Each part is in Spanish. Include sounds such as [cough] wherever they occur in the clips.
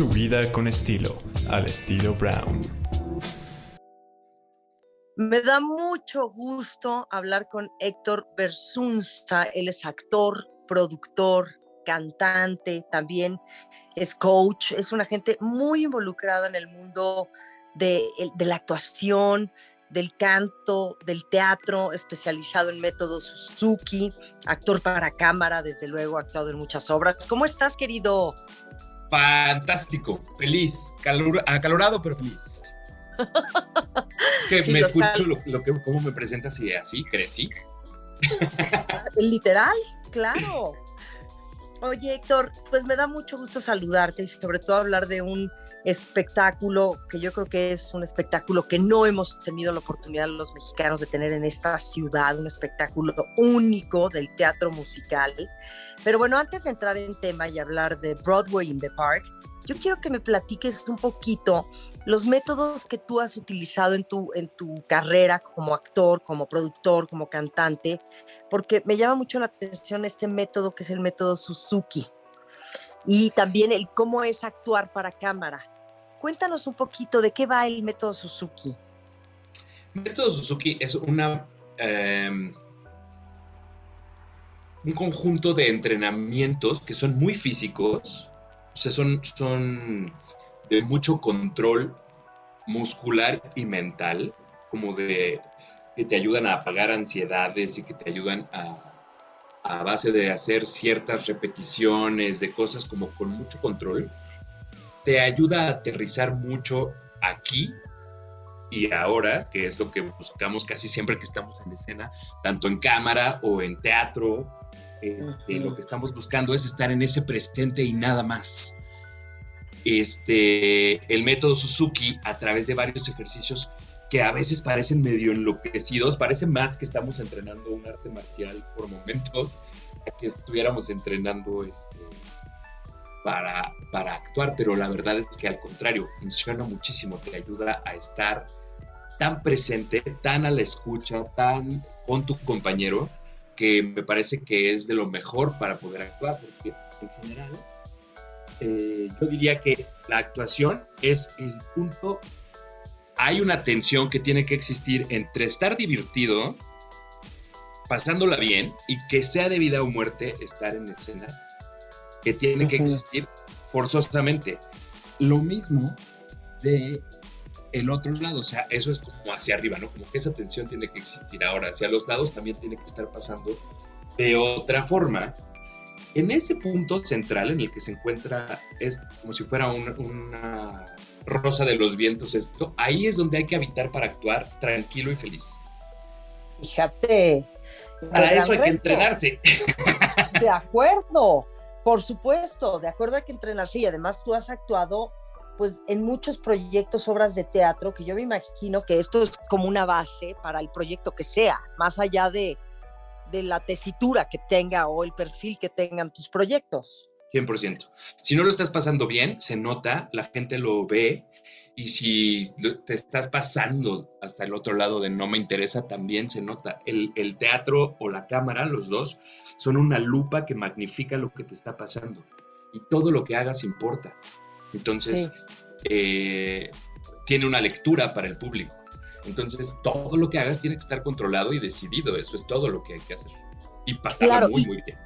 Tu vida con estilo, al estilo Brown. Me da mucho gusto hablar con Héctor Bersunza. Él es actor, productor, cantante, también es coach, es una gente muy involucrada en el mundo de, de la actuación, del canto, del teatro, especializado en método Suzuki, actor para cámara, desde luego, ha actuado en muchas obras. ¿Cómo estás, querido? Fantástico, feliz, acalorado, pero feliz. es que [laughs] me escucho lo, que, cómo me presentas y así crecí. [laughs] Literal, claro. Oye, Héctor, pues me da mucho gusto saludarte y sobre todo hablar de un espectáculo que yo creo que es un espectáculo que no hemos tenido la oportunidad los mexicanos de tener en esta ciudad, un espectáculo único del teatro musical. Pero bueno, antes de entrar en tema y hablar de Broadway in the Park, yo quiero que me platiques un poquito los métodos que tú has utilizado en tu, en tu carrera como actor, como productor, como cantante, porque me llama mucho la atención este método que es el método Suzuki y también el cómo es actuar para cámara. Cuéntanos un poquito de qué va el método Suzuki. El método Suzuki es una, em, un conjunto de entrenamientos que son muy físicos, o sea, son, son de mucho control muscular y mental, como de que te ayudan a apagar ansiedades y que te ayudan a, a base de hacer ciertas repeticiones de cosas como con mucho control te ayuda a aterrizar mucho aquí y ahora, que es lo que buscamos casi siempre que estamos en escena, tanto en cámara o en teatro. Este, lo que estamos buscando es estar en ese presente y nada más. Este, el método Suzuki, a través de varios ejercicios que a veces parecen medio enloquecidos, parece más que estamos entrenando un arte marcial por momentos, que estuviéramos entrenando este, para, para actuar, pero la verdad es que al contrario, funciona muchísimo, te ayuda a estar tan presente, tan a la escucha, tan con tu compañero, que me parece que es de lo mejor para poder actuar, porque en general eh, yo diría que la actuación es el punto, hay una tensión que tiene que existir entre estar divertido, pasándola bien y que sea de vida o muerte estar en escena que tiene que existir forzosamente. Lo mismo de el otro lado, o sea, eso es como hacia arriba, ¿no? Como que esa tensión tiene que existir. Ahora, hacia los lados también tiene que estar pasando de otra forma. En ese punto central en el que se encuentra, es como si fuera una rosa de los vientos esto, ahí es donde hay que habitar para actuar tranquilo y feliz. Fíjate. Para eso hay que entrenarse. De acuerdo. Por supuesto, de acuerdo hay que entrenarse y además tú has actuado pues en muchos proyectos, obras de teatro, que yo me imagino que esto es como una base para el proyecto que sea, más allá de, de la tesitura que tenga o el perfil que tengan tus proyectos. 100%. Si no lo estás pasando bien, se nota, la gente lo ve y si te estás pasando hasta el otro lado de no me interesa, también se nota. El, el, teatro o la cámara, los dos, son una lupa que magnifica lo que te está pasando. Y todo lo que hagas importa. Entonces, eh, tiene una lectura para el público. Entonces, todo lo que hagas tiene que estar controlado y decidido. Eso es todo lo que hay que hacer. Y pasarlo muy, muy bien.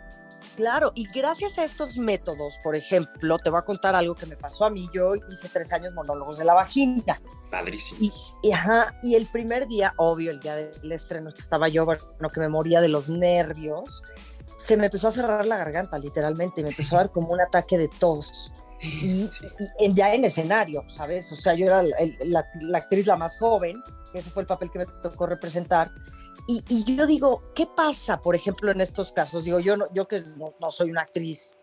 Claro, y gracias a estos métodos, por ejemplo, te voy a contar algo que me pasó a mí. Yo hice tres años monólogos de la vagina. Padrísimo. Y, ajá, y el primer día, obvio, el día del estreno, que estaba yo, bueno, que me moría de los nervios, se me empezó a cerrar la garganta, literalmente, y me empezó a dar como un ataque de tos. Y, [laughs] ya en escenario, ¿sabes? O sea, yo era la, la actriz la más joven, ese fue el papel que me tocó representar, y, yo digo, ¿qué pasa, por ejemplo, en estos casos? Digo, yo, no, yo que no, soy una actriz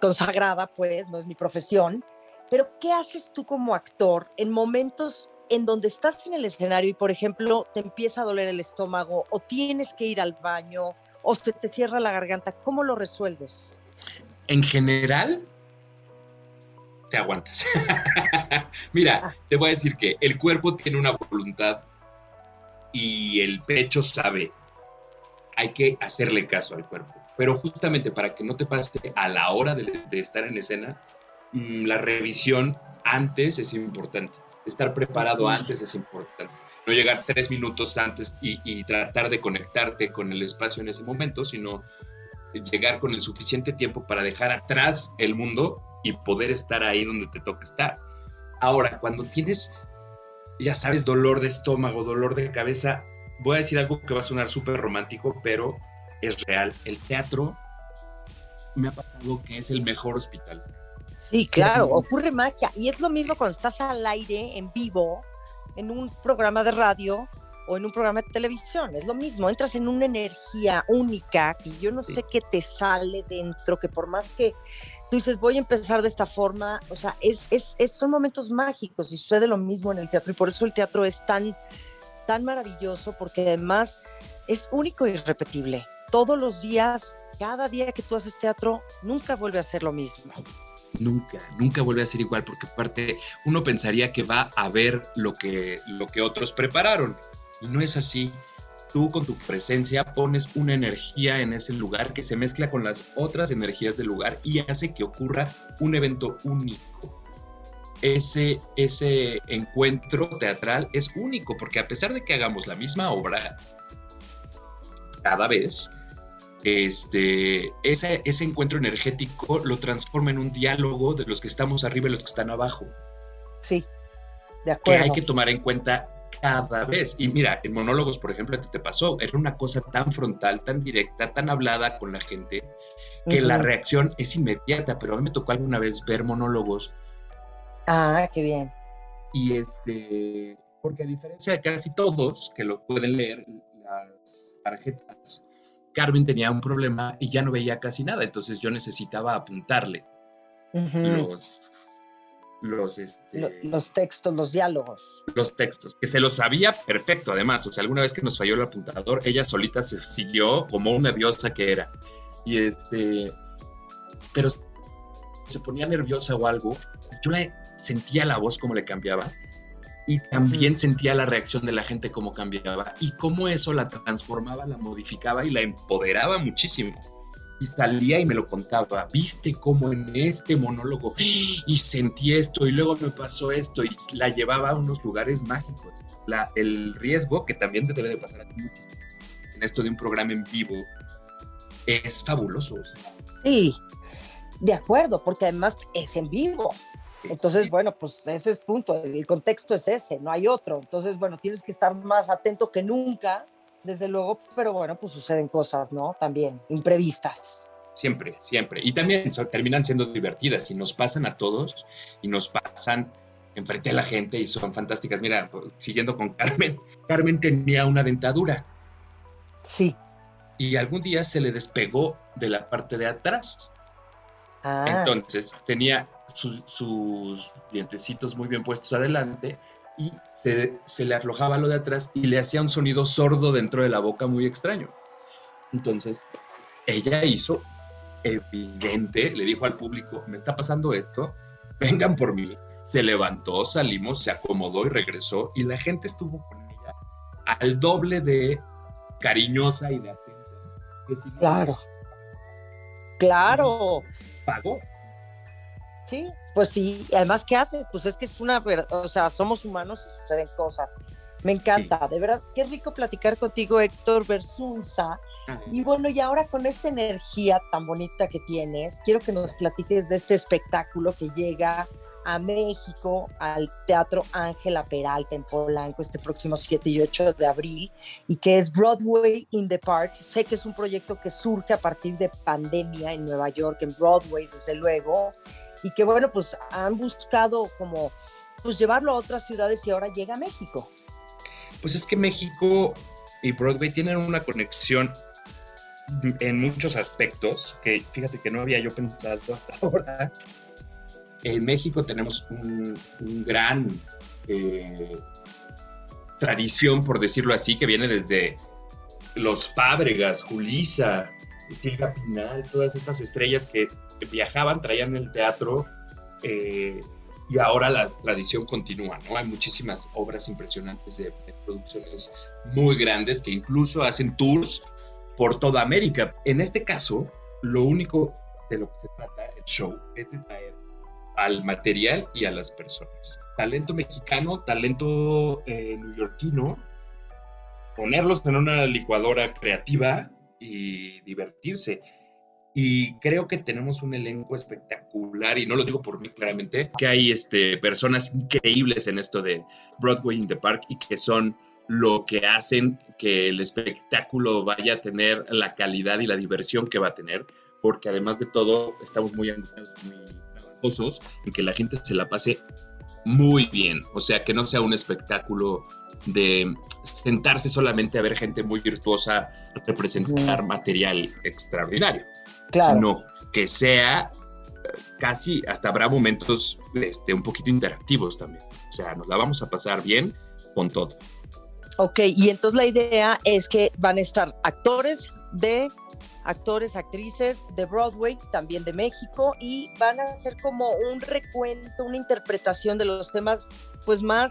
consagrada, pues, no es mi profesión, pero ¿qué haces tú como actor en momentos en donde estás en el escenario y, por ejemplo, te empieza a doler el estómago o tienes que ir al baño o se te cierra la garganta? ¿Cómo lo resuelves? En general, te aguantas. [laughs] Mira, ah. te voy a decir que el cuerpo tiene una voluntad y el pecho sabe, hay que hacerle caso al cuerpo. Pero justamente para que no te pase a la hora de, estar en escena, mm, la revisión antes es importante. Estar preparado antes es importante. No llegar tres minutos antes y, y tratar de conectarte con el espacio en ese momento, sino llegar con el suficiente tiempo para dejar atrás el mundo y poder estar ahí donde te toca estar. Ahora, cuando tienes, ya sabes, dolor de estómago, dolor de cabeza, voy a decir algo que va a sonar súper romántico, pero es real. El teatro me ha pasado que es el mejor hospital. Sí, claro, ocurre magia. Y es lo mismo cuando estás al aire, en vivo, en un programa de radio o en un programa de televisión. Es lo mismo, entras en una energía única que yo no sé qué te sale dentro, que por más que tú dices, voy a empezar de esta forma, o sea, es, es, son momentos mágicos y sucede lo mismo en el teatro y por eso el teatro es tan, tan maravilloso porque además es único y irrepetible. Todos los días, cada día que tú haces teatro, nunca vuelve a ser lo mismo. Nunca, nunca vuelve a ser igual, porque aparte uno pensaría que va a ver lo que, lo que otros prepararon, y no es así. Tú con tu presencia pones una energía en ese lugar que se mezcla con las otras energías del lugar y hace que ocurra un evento único. Ese, ese encuentro teatral es único porque a pesar de que hagamos la misma obra cada vez, este, ese, ese encuentro energético lo transforma en un diálogo de los que estamos arriba y los que están abajo. Sí, de acuerdo. Que hay que tomar en cuenta cada vez. Y mira, en monólogos, por ejemplo, a ti te pasó, era una cosa tan frontal, tan directa, tan hablada con la gente, que la reacción es inmediata, pero a mí me tocó alguna vez ver monólogos. Ah, qué bien. Y este, porque a diferencia de casi todos que lo pueden leer, las tarjetas, Carmen tenía un problema y ya no veía casi nada, entonces yo necesitaba apuntarle los, los, este, los textos, los diálogos. Los textos, que se los sabía perfecto además, o sea, alguna vez que nos falló el apuntador, ella solita se siguió como una diosa que era. Y este, pero se ponía nerviosa o algo, yo le sentía la voz como le cambiaba y también sentía la reacción de la gente como cambiaba y cómo eso la transformaba, la modificaba y la empoderaba muchísimo y salía y me lo contaba. Viste cómo en este monólogo y sentí esto y luego me pasó esto y la llevaba a unos lugares mágicos. La, el riesgo que también te debe de pasar a ti en esto de un programa en vivo es fabuloso. Sí, de acuerdo, porque además es en vivo. Entonces, bueno, pues ese es punto, el contexto es ese, no hay otro. Entonces, bueno, tienes que estar más atento que nunca desde luego, pero bueno, pues suceden cosas, ¿no? También imprevistas. Siempre, siempre. Y también terminan siendo divertidas y nos pasan a todos y nos pasan enfrente a la gente y son fantásticas. Mira, siguiendo con Carmen, Carmen tenía una dentadura. Sí. Y algún día se le despegó de la parte de atrás. Ah. Entonces tenía sus dientecitos muy bien puestos adelante y se, le aflojaba lo de atrás y le hacía un sonido sordo dentro de la boca muy extraño. Entonces, ella hizo evidente, le dijo al público, me está pasando esto, vengan por mí. Se levantó, salimos, se acomodó y regresó y la gente estuvo con ella al doble de cariñosa y de atenta. claro. Claro. Pagó. Sí, pues sí, además, ¿qué haces? Pues es que es una, o sea, somos humanos y suceden cosas. Me encanta, de verdad, qué rico platicar contigo, Héctor Versunza. Y bueno, y ahora con esta energía tan bonita que tienes, quiero que nos platiques de este espectáculo que llega a México, al Teatro Ángela Peralta en Polanco, este próximo 7 y 8 de abril, y que es Broadway in the Park. Sé que es un proyecto que surge a partir de pandemia en Nueva York, en Broadway, desde luego, y que bueno, pues han buscado como pues llevarlo a otras ciudades y ahora llega a México. Pues es que México y Broadway tienen una conexión en muchos aspectos que fíjate que no había yo pensado hasta [laughs] ahora. En México tenemos un, gran eh, tradición, por decirlo así, que viene desde los Fábregas, Julisa, Silvia Pinal, todas estas estrellas que viajaban, traían el teatro eh, y ahora la tradición continúa, ¿no? Hay muchísimas obras impresionantes de, producciones muy grandes que incluso hacen tours por toda América. En este caso, lo único de lo que se trata el show es de traer al material y a las personas. Talento mexicano, talento eh, neoyorquino, ponerlos en una licuadora creativa y divertirse. Y creo que tenemos un elenco espectacular, y no lo digo por mí claramente, que hay este, personas increíbles en esto de Broadway in the Park y que son lo que hacen que el espectáculo vaya a tener la calidad y la diversión que va a tener, porque además de todo estamos muy angustiados, muy trabajosos en que la gente se la pase muy bien, o sea, que no sea un espectáculo de sentarse solamente a ver gente muy virtuosa representar material extraordinario, claro. sino que sea eh, casi, hasta habrá momentos este, un poquito interactivos también, o sea, nos la vamos a pasar bien con todo. Ok, y entonces la idea es que van a estar actores de actores, actrices de Broadway, también de México, y van a hacer como un recuento, una interpretación de los temas, pues más,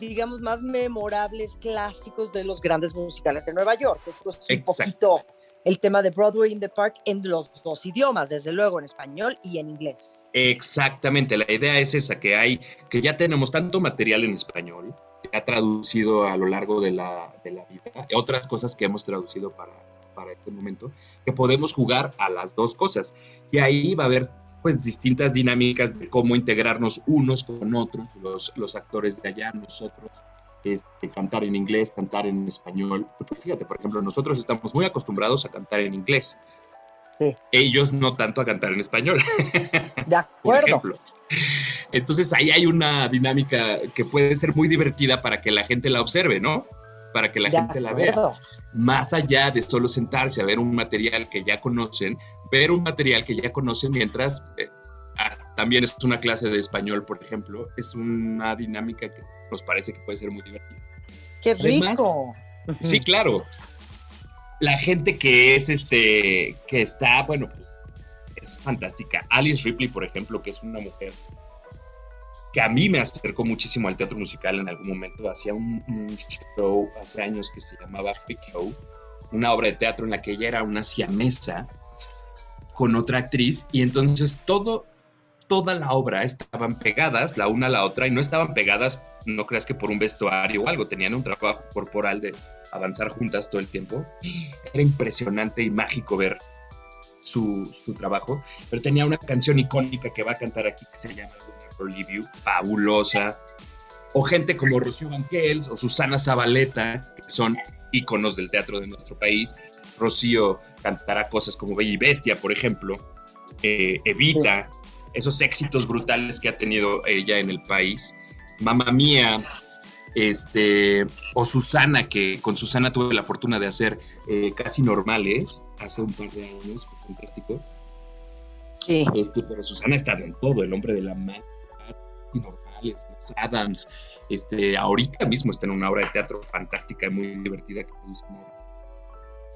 digamos, más memorables, clásicos de los grandes musicales de Nueva York. Esto es un poquito el tema de Broadway in the Park en los dos idiomas, desde luego en español y en inglés. Exactamente, la idea es esa, que hay, que ya tenemos tanto material en español, ha traducido a lo largo de la, de la vida, otras cosas que hemos traducido para, para este momento, que podemos jugar a las dos cosas. Y ahí va a haber pues distintas dinámicas de cómo integrarnos unos con otros, los, los actores de allá, nosotros, este, cantar en inglés, cantar en español. Porque fíjate, por ejemplo, nosotros estamos muy acostumbrados a cantar en inglés. Ellos no tanto a cantar en español. De [laughs] acuerdo. Por ejemplo. Entonces ahí hay una dinámica que puede ser muy divertida para que la gente la observe, ¿no? Para que la gente la vea. Más allá de solo sentarse a ver un material que ya conocen, ver un material que ya conocen mientras eh, ah, también es una clase de español, por ejemplo, es una dinámica que nos parece que puede ser muy divertida. ¡Qué rico! sí, claro. La gente que es este, que está, bueno, pues es fantástica. Alice Ripley, por ejemplo, que es una mujer que a mí me acercó muchísimo al teatro musical en algún momento. Hacía un, show hace años que se llamaba Freak Show, una obra de teatro en la que ella era una siamesa con otra actriz y entonces todo, toda la obra estaban pegadas la una a la otra y no estaban pegadas, no creas que por un vestuario o algo, tenían un trabajo corporal de avanzar juntas todo el tiempo. Era impresionante y mágico ver su, trabajo, pero tenía una canción icónica que va a cantar aquí que se llama You, fabulosa. O gente como Rocío Banquels o Susana Zabaleta, que son íconos del teatro de nuestro país. Rocío cantará cosas como Bella y Bestia, por ejemplo. Eh, Evita, esos éxitos brutales que ha tenido ella en el país. Mamá Mía, este, o Susana, que con Susana tuve la fortuna de hacer eh, casi normales hace un par de años, fantástico. Sí. Este, pero Susana ha estado en todo, el hombre de la mano, normales, los Adams, este, ahorita mismo está en una obra de teatro fantástica y muy divertida que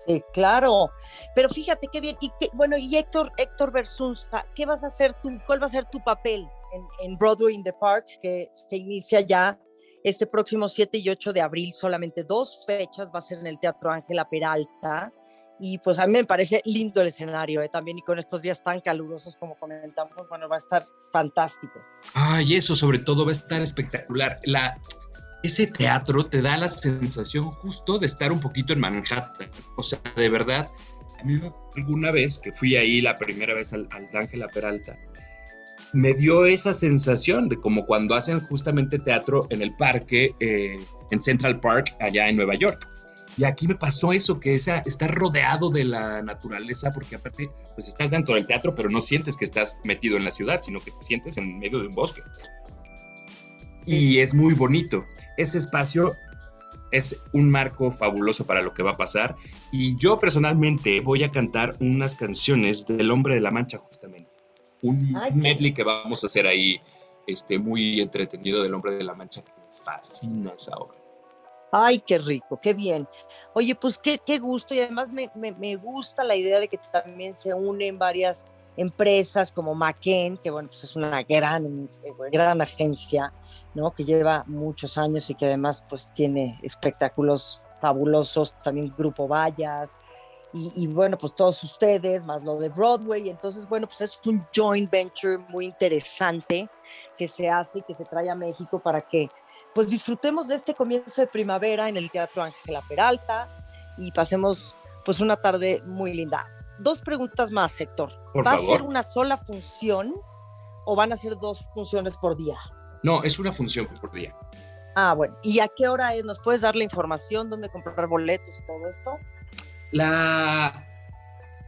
Sí, claro. Pero fíjate qué bien. Y bueno, y Héctor, Héctor Versunza, ¿qué vas a hacer tú? ¿Cuál va a ser tu papel en, Broadway in the Park, que se inicia ya este próximo 7 y 8 de abril, solamente dos fechas, va a ser en el Teatro Ángela Peralta. Y pues a mí me parece lindo el escenario ¿eh? también y con estos días tan calurosos como comentamos, bueno, va a estar fantástico. Ay, eso sobre todo va a estar espectacular. La, ese teatro te da la sensación justo de estar un poquito en Manhattan. O sea, de verdad, a mí alguna vez que fui ahí la primera vez al, al Ángela Peralta, me dio esa sensación de como cuando hacen justamente teatro en el parque, eh, en Central Park, allá en Nueva York. Y aquí me pasó eso, que esa, estás rodeado de la naturaleza, porque aparte, pues estás dentro del teatro, pero no sientes que estás metido en la ciudad, sino que te sientes en medio de un bosque. Y es muy bonito. Este espacio es un marco fabuloso para lo que va a pasar. Y yo personalmente voy a cantar unas canciones del Hombre de la Mancha, justamente un medley que vamos a hacer ahí, este, muy entretenido del Hombre de la Mancha, que me fascina esa obra. Ay, qué rico, qué bien. Oye, pues qué, qué gusto y además me, me, gusta la idea de que también se unen varias empresas como McKen, que bueno, pues es una gran, gran agencia, ¿no? Que lleva muchos años y que además pues tiene espectáculos fabulosos, también Grupo Vallas, y, bueno, pues todos ustedes, más lo de Broadway. Entonces, bueno, pues es un joint venture muy interesante que se hace y que se trae a México para que pues disfrutemos de este comienzo de primavera en el Teatro Ángela Peralta y pasemos pues una tarde muy linda. Dos preguntas más, Héctor. ¿Va a ser una sola función o van a ser dos funciones por día? No, es una función por día. Ah, bueno. ¿Y a qué hora es? ¿Nos puedes dar la información, dónde comprar boletos y todo esto? La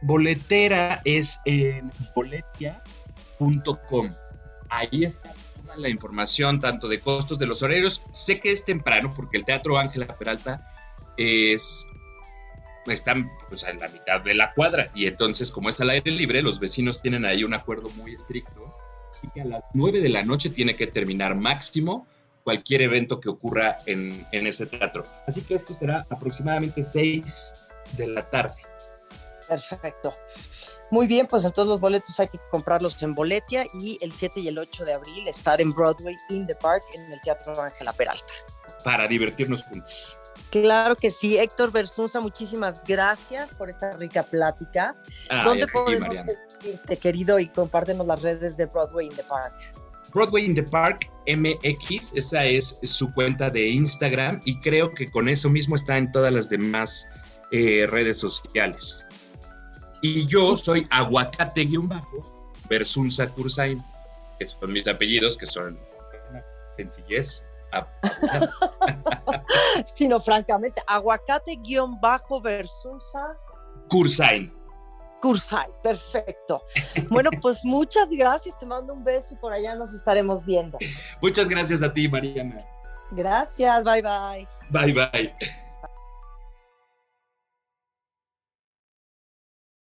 boletera es en boletia.com. Ahí está toda la información, tanto de costos de los horarios. Sé que es temprano porque el Teatro Ángela Peralta es están pues, en la mitad de la cuadra y entonces como está al aire libre, los vecinos tienen ahí un acuerdo muy estricto y que a las 9 de la noche tiene que terminar máximo cualquier evento que ocurra en, en ese teatro. Así que esto será aproximadamente 6 de la tarde. Perfecto. Muy bien, pues entonces los boletos hay que comprarlos en Boletia y el 7 y el 8 de abril estar en Broadway in the Park en el Teatro Ángela Peralta. Para divertirnos juntos. Claro que sí, Héctor Versunza, muchísimas gracias por esta rica plática. ¿Dónde podemos seguirte, querido, y compártenos las redes de Broadway in the Park? Broadway in the Park MX, esa es su cuenta de Instagram y creo que con eso mismo está en todas las demás eh, redes sociales. Y yo soy aguacate-versunza Cursain, que son mis apellidos, que son sencillez. [laughs] Sino francamente, aguacate-versunza Cursain. Cursain, perfecto. Bueno, [laughs] pues muchas gracias, te mando un beso y por allá nos estaremos viendo. Muchas gracias a ti, Mariana. Gracias, bye bye. Bye bye.